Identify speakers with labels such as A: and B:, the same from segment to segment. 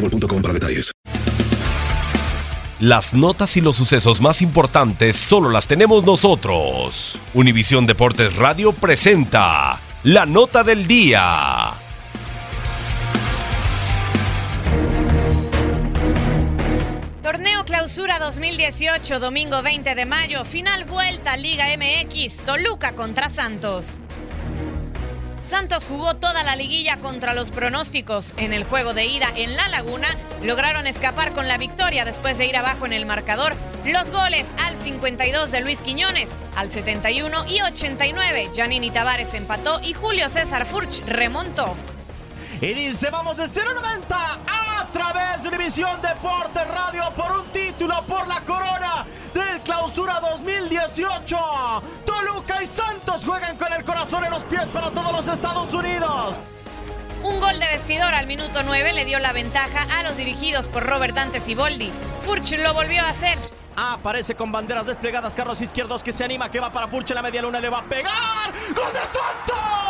A: boostmobile.com para detalles.
B: Las notas y los sucesos más importantes solo las tenemos nosotros. Univisión Deportes Radio presenta la nota del día.
C: Torneo Clausura 2018, domingo 20 de mayo, final vuelta Liga MX, Toluca contra Santos. Santos jugó toda la liguilla contra los pronósticos. En el juego de ida en La Laguna lograron escapar con la victoria después de ir abajo en el marcador. Los goles al 52 de Luis Quiñones, al 71 y 89 Janini Tavares empató y Julio César Furch remontó.
D: Y dice, vamos de 0.90 a través de Univisión Deportes Radio por un título por la corona del Clausura 2018. Y Santos juegan con el corazón en los pies para todos los Estados Unidos.
C: Un gol de vestidor al minuto 9 le dio la ventaja a los dirigidos por Robert Dante Siboldi. Furch lo volvió a hacer.
D: Aparece con banderas desplegadas Carlos Izquierdos que se anima, que va para Furch en la media luna, le va a pegar. ¡Gol de Santos!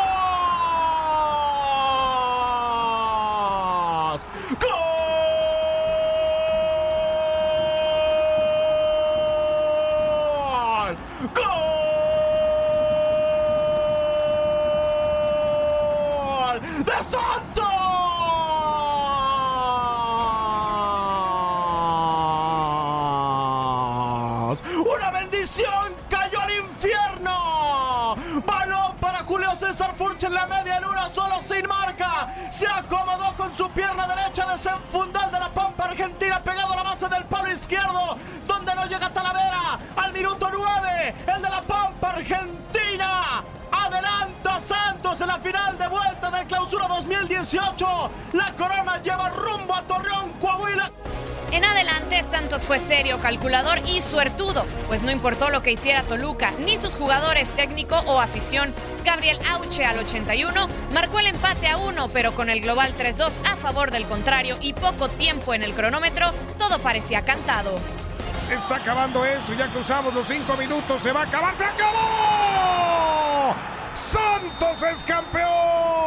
D: ¡Una bendición cayó al infierno! Balón para Julio César Furch en la media luna, solo sin marca. Se acomodó con su pierna derecha desenfundal de la pampa argentina, pegado a la base del palo izquierdo, donde no llega Talavera. Al minuto 9, el de la pampa argentina. Adelanta Santos en la final de vuelta del clausura 2018. La corona lleva
C: Santos fue serio, calculador y suertudo, pues no importó lo que hiciera Toluca, ni sus jugadores, técnico o afición. Gabriel Auche al 81 marcó el empate a uno, pero con el global 3-2 a favor del contrario y poco tiempo en el cronómetro, todo parecía cantado.
E: Se está acabando eso, ya cruzamos los cinco minutos, se va a acabar, se acabó. Santos es campeón.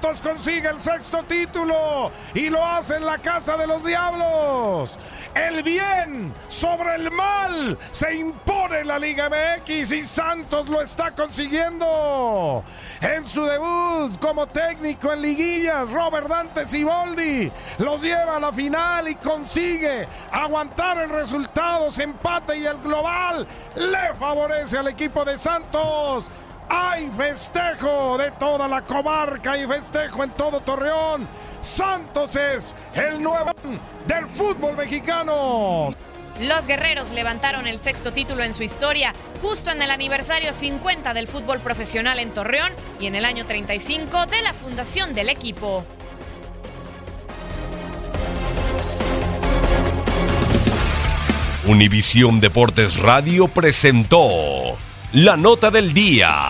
E: Santos consigue el sexto título y lo hace en la casa de los diablos. El bien sobre el mal se impone en la Liga MX y Santos lo está consiguiendo. En su debut como técnico en liguillas, Robert Dante Siboldi los lleva a la final y consigue aguantar el resultado, se empate y el global le favorece al equipo de Santos. Hay festejo de toda la comarca y festejo en todo Torreón. Santos es el nuevo del fútbol mexicano.
C: Los guerreros levantaron el sexto título en su historia, justo en el aniversario 50 del fútbol profesional en Torreón y en el año 35 de la fundación del equipo.
B: Univisión Deportes Radio presentó la nota del día.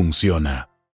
F: funciona.